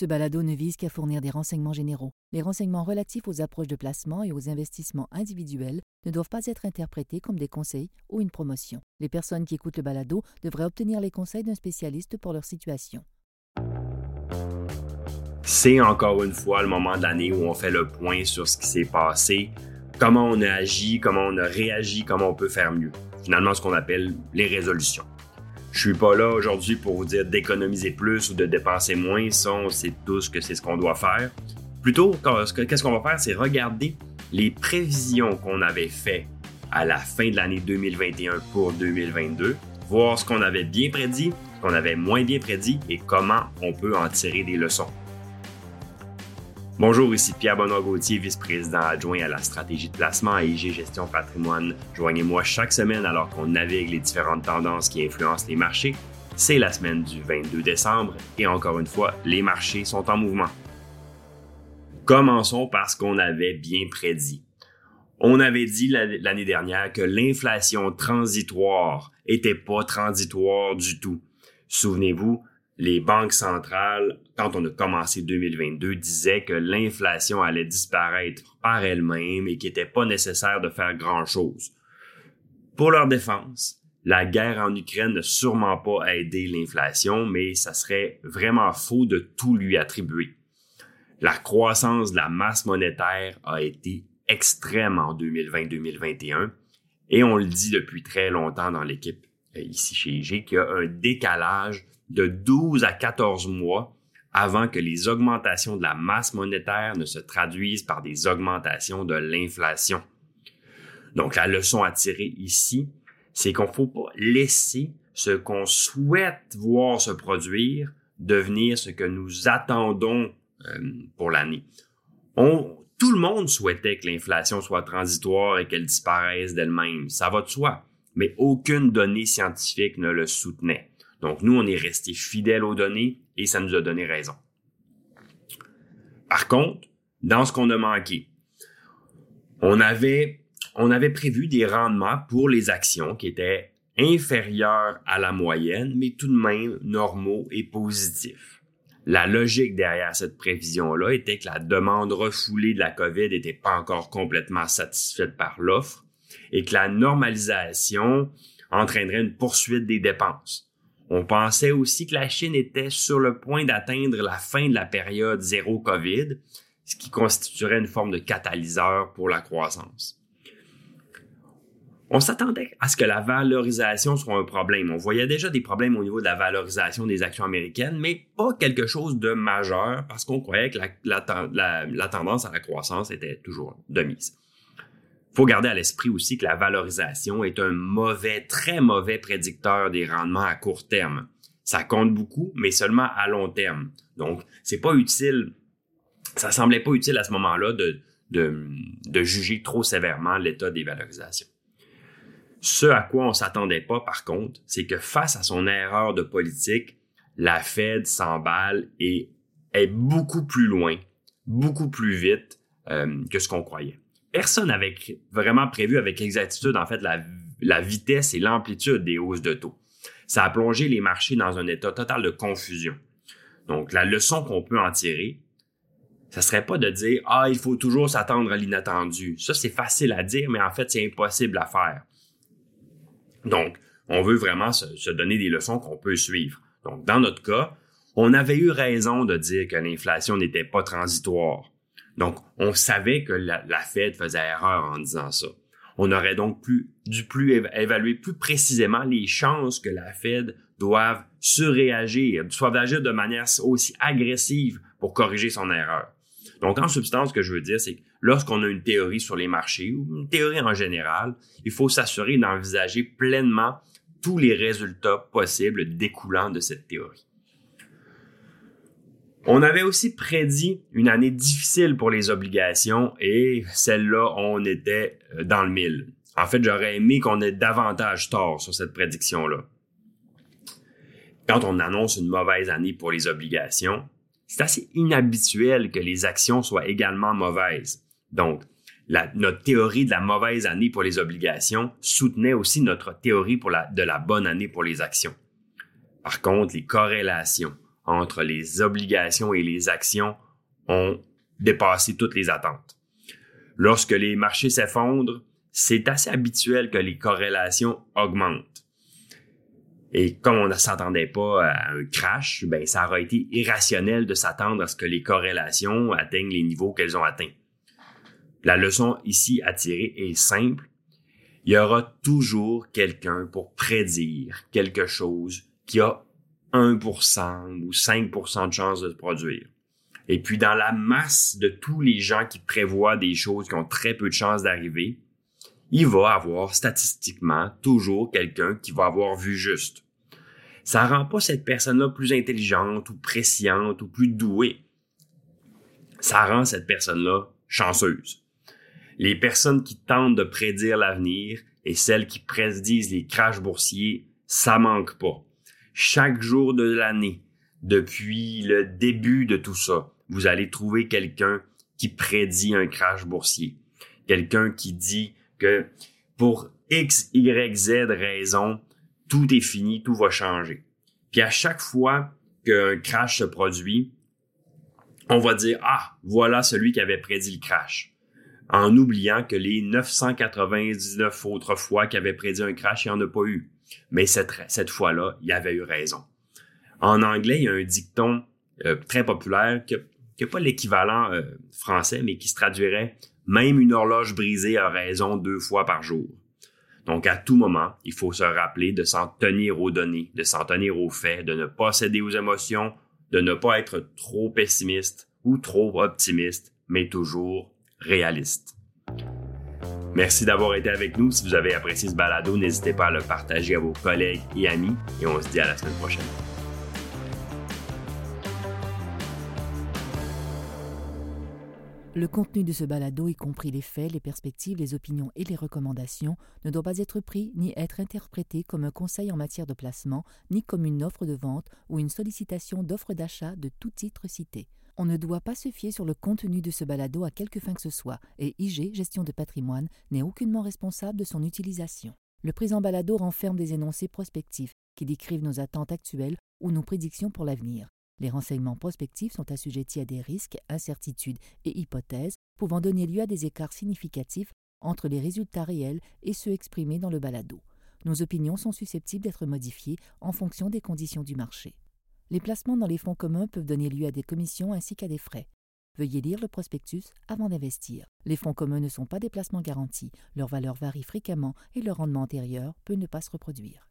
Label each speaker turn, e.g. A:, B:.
A: Ce balado ne vise qu'à fournir des renseignements généraux. Les renseignements relatifs aux approches de placement et aux investissements individuels ne doivent pas être interprétés comme des conseils ou une promotion. Les personnes qui écoutent le balado devraient obtenir les conseils d'un spécialiste pour leur situation.
B: C'est encore une fois le moment de l'année où on fait le point sur ce qui s'est passé, comment on a agi, comment on a réagi, comment on peut faire mieux. Finalement, ce qu'on appelle les résolutions. Je suis pas là aujourd'hui pour vous dire d'économiser plus ou de dépenser moins. Ça, on sait tous que c'est ce qu'on doit faire. Plutôt, qu'est-ce qu'on va faire, c'est regarder les prévisions qu'on avait faites à la fin de l'année 2021 pour 2022, voir ce qu'on avait bien prédit, ce qu'on avait moins bien prédit et comment on peut en tirer des leçons. Bonjour, ici Pierre Benoît-Gauthier, vice-président adjoint à la stratégie de placement à IG Gestion Patrimoine. Joignez-moi chaque semaine alors qu'on navigue les différentes tendances qui influencent les marchés. C'est la semaine du 22 décembre et encore une fois, les marchés sont en mouvement. Commençons par ce qu'on avait bien prédit. On avait dit l'année dernière que l'inflation transitoire était pas transitoire du tout. Souvenez-vous, les banques centrales, quand on a commencé 2022, disaient que l'inflation allait disparaître par elle-même et qu'il n'était pas nécessaire de faire grand-chose. Pour leur défense, la guerre en Ukraine n'a sûrement pas aidé l'inflation, mais ça serait vraiment faux de tout lui attribuer. La croissance de la masse monétaire a été extrême en 2020-2021 et on le dit depuis très longtemps dans l'équipe euh, ici chez IG qu'il y a un décalage de 12 à 14 mois avant que les augmentations de la masse monétaire ne se traduisent par des augmentations de l'inflation. Donc la leçon à tirer ici, c'est qu'on ne faut pas laisser ce qu'on souhaite voir se produire devenir ce que nous attendons euh, pour l'année. tout le monde souhaitait que l'inflation soit transitoire et qu'elle disparaisse d'elle-même. Ça va de soi. Mais aucune donnée scientifique ne le soutenait. Donc, nous, on est resté fidèles aux données et ça nous a donné raison. Par contre, dans ce qu'on a manqué, on avait, on avait prévu des rendements pour les actions qui étaient inférieurs à la moyenne, mais tout de même normaux et positifs. La logique derrière cette prévision-là était que la demande refoulée de la COVID n'était pas encore complètement satisfaite par l'offre et que la normalisation entraînerait une poursuite des dépenses. On pensait aussi que la Chine était sur le point d'atteindre la fin de la période zéro COVID, ce qui constituerait une forme de catalyseur pour la croissance. On s'attendait à ce que la valorisation soit un problème. On voyait déjà des problèmes au niveau de la valorisation des actions américaines, mais pas quelque chose de majeur parce qu'on croyait que la, tendance à la croissance était toujours de mise faut garder à l'esprit aussi que la valorisation est un mauvais, très mauvais prédicteur des rendements à court terme. Ça compte beaucoup, mais seulement à long terme. Donc, c'est pas utile. Ça semblait pas utile à ce moment-là de, de, de juger trop sévèrement l'état des valorisations. Ce à quoi on s'attendait pas, par contre, c'est que face à son erreur de politique, la Fed s'emballe et est beaucoup plus loin, beaucoup plus vite euh, que ce qu'on croyait personne n'avait vraiment prévu avec exactitude, en fait, la, vitesse et l'amplitude des hausses de taux. Ça a plongé les marchés dans un état total de confusion. Donc, la leçon qu'on peut en tirer, ça serait pas de dire ah il faut toujours s'attendre à l'inattendu. Ça c'est facile à dire, mais en fait c'est impossible à faire. Donc, on veut vraiment se, se donner des leçons qu'on peut suivre. Donc, dans notre cas, on avait eu raison de dire que l'inflation n'était pas transitoire. Donc, on savait que la, Fed faisait erreur en disant ça. On aurait donc dû plus évaluer plus précisément les chances que la Fed doive surréagir, doive agir de manière aussi agressive pour corriger son erreur. Donc, en substance, ce que je veux dire, c'est que lorsqu'on a une théorie sur les marchés ou une théorie en général, il faut s'assurer d'envisager pleinement tous les résultats possibles découlant de cette théorie. On avait aussi prédit une année difficile pour les obligations et celle-là, on était euh, dans le mille. En fait, j'aurais aimé qu'on ait davantage tort sur cette prédiction-là. Quand on annonce une mauvaise année pour les obligations, c'est assez inhabituel que les actions soient également mauvaises. Donc, notre théorie de la mauvaise année pour les obligations soutenait aussi notre théorie de la bonne année pour les actions. Par contre, les corrélations entre les obligations et les actions ont dépassé toutes les attentes. Lorsque les marchés s'effondrent, c'est assez habituel que les corrélations augmentent. Et comme on ne s'attendait pas à un crash, ben, ça aurait été irrationnel de s'attendre à ce que les corrélations atteignent les niveaux qu'elles ont atteints. La leçon ici à tirer est simple. Il y aura toujours quelqu'un pour prédire quelque chose qui a 1% ou 5% de chance de se produire. Et puis dans la masse de tous les gens qui prévoient des choses qui ont très peu de chances d'arriver, il va avoir statistiquement toujours quelqu'un qui va avoir vu juste. Ça rend pas cette personne-là plus intelligente ou presciente ou plus douée. Ça rend cette personne-là chanceuse. Les personnes qui tentent de prédire l'avenir et celles qui prédisent les crashs boursiers, ça manque pas. Chaque jour de l'année, depuis le début de tout ça, vous allez trouver quelqu'un qui prédit un crash boursier. Quelqu'un qui dit que pour X, Y, Z raison, tout est fini, tout va changer. Puis à chaque fois qu'un crash se produit, on va dire, ah, voilà celui qui avait prédit le crash. En oubliant que les 999 autres fois qu'il avait prédit un crash, il n'y en a pas eu. Mais cette, cette fois-là, il avait eu raison. En anglais, il y a un dicton euh, très populaire qui n'a pas l'équivalent euh, français, mais qui se traduirait même une horloge brisée a raison deux fois par jour. Donc, à tout moment, il faut se rappeler de s'en tenir aux données, de s'en tenir aux faits, de ne pas céder aux émotions, de ne pas être trop pessimiste ou trop optimiste, mais toujours réaliste. Merci d'avoir été avec nous. Si vous avez apprécié ce balado, n'hésitez pas à le partager à vos collègues et amis et on se dit à la semaine prochaine.
A: Le contenu de ce balado, y compris les faits, les perspectives, les opinions et les recommandations, ne doit pas être pris ni être interprété comme un conseil en matière de placement, ni comme une offre de vente ou une sollicitation d'offre d'achat de tout titre cité. On ne doit pas se fier sur le contenu de ce balado à quelque fin que ce soit, et IG, Gestion de patrimoine, n'est aucunement responsable de son utilisation. Le présent balado renferme des énoncés prospectifs qui décrivent nos attentes actuelles ou nos prédictions pour l'avenir. Les renseignements prospectifs sont assujettis à des risques, incertitudes et hypothèses pouvant donner lieu à des écarts significatifs entre les résultats réels et ceux exprimés dans le balado. Nos opinions sont susceptibles d'être modifiées en fonction des conditions du marché. Les placements dans les fonds communs peuvent donner lieu à des commissions ainsi qu'à des frais. Veuillez lire le prospectus avant d'investir. Les fonds communs ne sont pas des placements garantis, leur valeur varie fréquemment et leur rendement antérieur peut ne pas se reproduire.